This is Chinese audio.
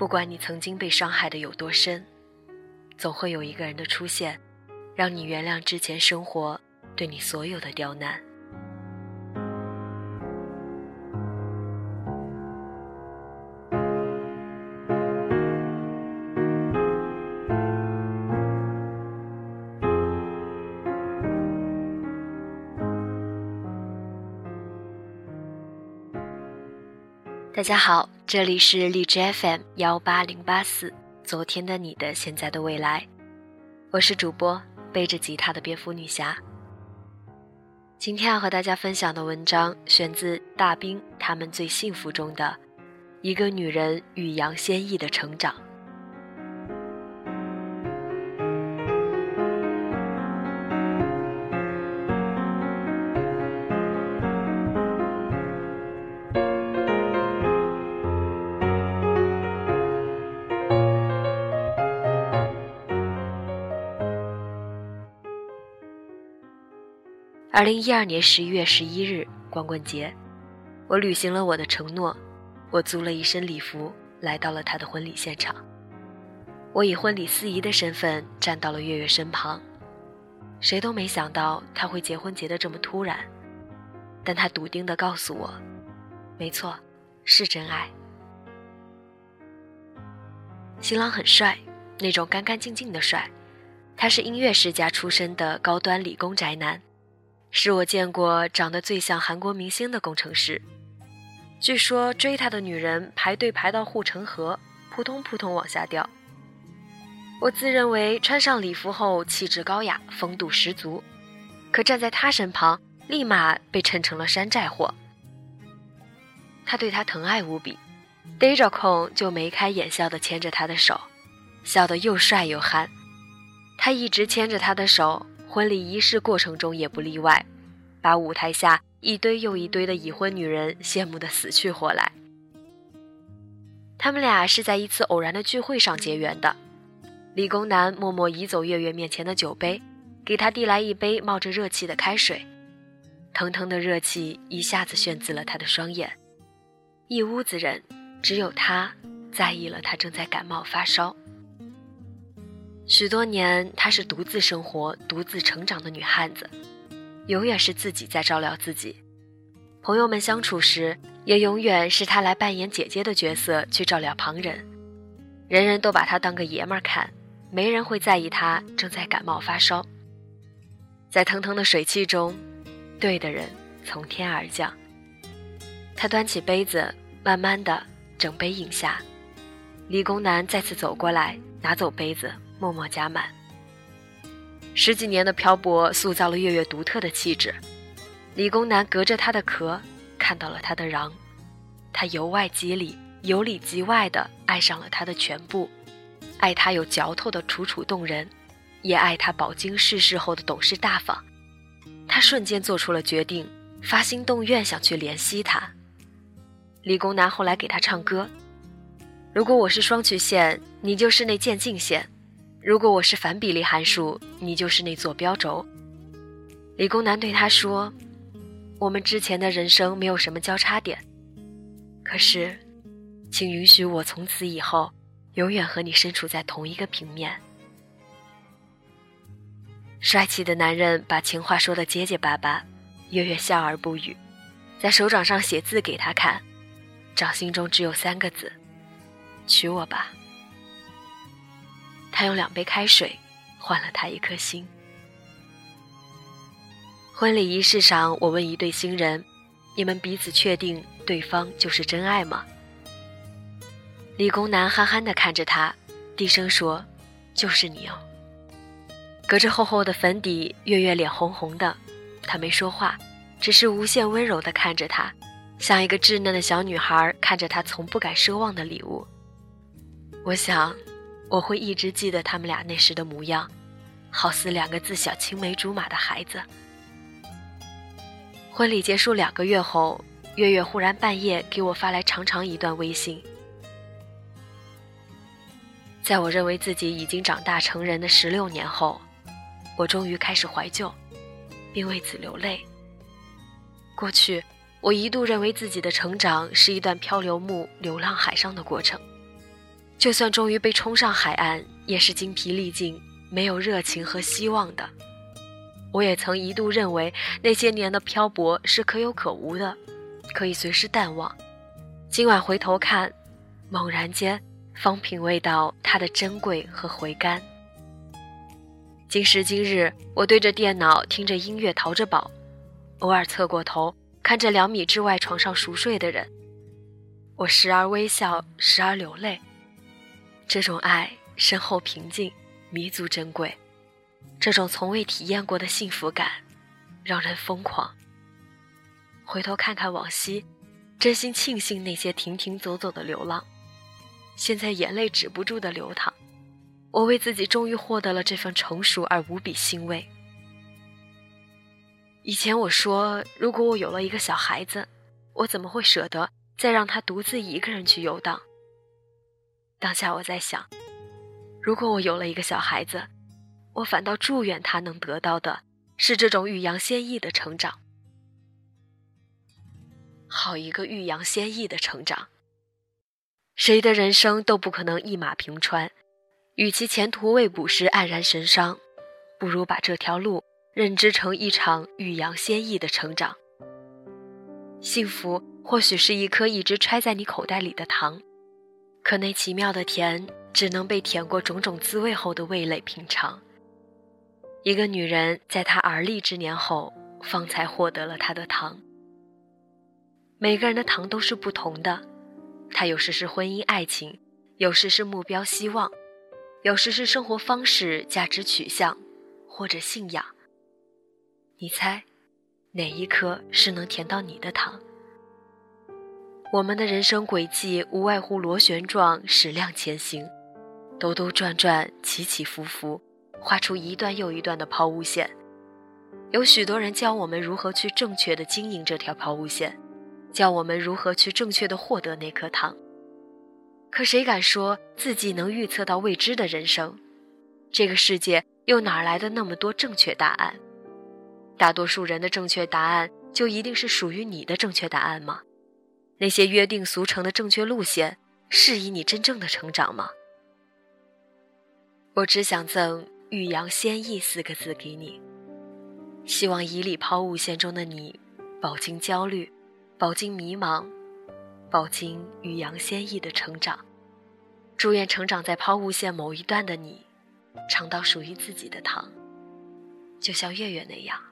不管你曾经被伤害的有多深，总会有一个人的出现，让你原谅之前生活对你所有的刁难。大家好，这里是荔枝 FM 幺八零八四。昨天的你的现在的未来，我是主播背着吉他的蝙蝠女侠。今天要和大家分享的文章选自大兵他们最幸福中的一个女人与杨先义的成长。二零一二年十一月十一日，光棍节，我履行了我的承诺，我租了一身礼服，来到了他的婚礼现场。我以婚礼司仪的身份站到了月月身旁，谁都没想到他会结婚结得这么突然，但他笃定地告诉我，没错，是真爱。新郎很帅，那种干干净净的帅，他是音乐世家出身的高端理工宅男。是我见过长得最像韩国明星的工程师。据说追他的女人排队排到护城河，扑通扑通往下掉。我自认为穿上礼服后气质高雅，风度十足，可站在他身旁，立马被衬成了山寨货。他对她疼爱无比，逮着空就眉开眼笑地牵着她的手，笑得又帅又憨。他一直牵着她的手。婚礼仪式过程中也不例外，把舞台下一堆又一堆的已婚女人羡慕得死去活来。他们俩是在一次偶然的聚会上结缘的。理工男默默移走月月面前的酒杯，给她递来一杯冒着热气的开水，腾腾的热气一下子炫紫了他的双眼。一屋子人，只有他在意了他正在感冒发烧。许多年，她是独自生活、独自成长的女汉子，永远是自己在照料自己。朋友们相处时，也永远是她来扮演姐姐的角色去照料旁人。人人都把她当个爷们儿看，没人会在意她正在感冒发烧。在腾腾的水汽中，对的人从天而降。他端起杯子，慢慢的整杯饮下。理工男再次走过来，拿走杯子。默默加满。十几年的漂泊塑造了月月独特的气质。理工男隔着他的壳看到了他的瓤，他由外及里、由里及外的爱上了他的全部，爱他有嚼头的楚楚动人，也爱他饱经世事后的懂事大方。他瞬间做出了决定，发心动愿想去怜惜他。理工男后来给他唱歌：“如果我是双曲线，你就是那渐进线。”如果我是反比例函数，你就是那坐标轴。理工男对他说：“我们之前的人生没有什么交叉点，可是，请允许我从此以后永远和你身处在同一个平面。”帅气的男人把情话说得结结巴巴，月月笑而不语，在手掌上写字给他看，掌心中只有三个字：“娶我吧。”他用两杯开水换了他一颗心。婚礼仪式上，我问一对新人：“你们彼此确定对方就是真爱吗？”理工男憨憨地看着他，低声说：“就是你哦。”隔着厚厚的粉底，月月脸红红的，他没说话，只是无限温柔地看着他，像一个稚嫩的小女孩看着他从不敢奢望的礼物。我想。我会一直记得他们俩那时的模样，好似两个自小青梅竹马的孩子。婚礼结束两个月后，月月忽然半夜给我发来长长一段微信。在我认为自己已经长大成人的十六年后，我终于开始怀旧，并为此流泪。过去，我一度认为自己的成长是一段漂流木流浪海上的过程。就算终于被冲上海岸，也是精疲力尽，没有热情和希望的。我也曾一度认为那些年的漂泊是可有可无的，可以随时淡忘。今晚回头看，猛然间方品味到它的珍贵和回甘。今时今日，我对着电脑听着音乐淘着宝，偶尔侧过头看着两米之外床上熟睡的人，我时而微笑，时而流泪。这种爱深厚平静，弥足珍贵。这种从未体验过的幸福感，让人疯狂。回头看看往昔，真心庆幸那些停停走走的流浪。现在眼泪止不住的流淌，我为自己终于获得了这份成熟而无比欣慰。以前我说，如果我有了一个小孩子，我怎么会舍得再让他独自一个人去游荡？当下我在想，如果我有了一个小孩子。我反倒祝愿他能得到的是这种欲扬先抑的成长。好一个欲扬先抑的成长！谁的人生都不可能一马平川，与其前途未卜时黯然神伤，不如把这条路认知成一场欲扬先抑的成长。幸福或许是一颗一直揣在你口袋里的糖，可那奇妙的甜，只能被舔过种种滋味后的味蕾品尝。一个女人在她而立之年后，方才获得了她的糖。每个人的糖都是不同的，它有时是婚姻爱情，有时是目标希望，有时是生活方式价值取向，或者信仰。你猜，哪一颗是能甜到你的糖？我们的人生轨迹无外乎螺旋状矢量前行，兜兜转转，起起伏伏。画出一段又一段的抛物线，有许多人教我们如何去正确的经营这条抛物线，教我们如何去正确的获得那颗糖。可谁敢说自己能预测到未知的人生？这个世界又哪来的那么多正确答案？大多数人的正确答案就一定是属于你的正确答案吗？那些约定俗成的正确路线，适宜你真正的成长吗？我只想赠。欲扬先抑四个字给你，希望以里抛物线中的你，饱经焦虑，饱经迷茫，饱经欲扬先抑的成长。祝愿成长在抛物线某一段的你，尝到属于自己的糖，就像月月那样。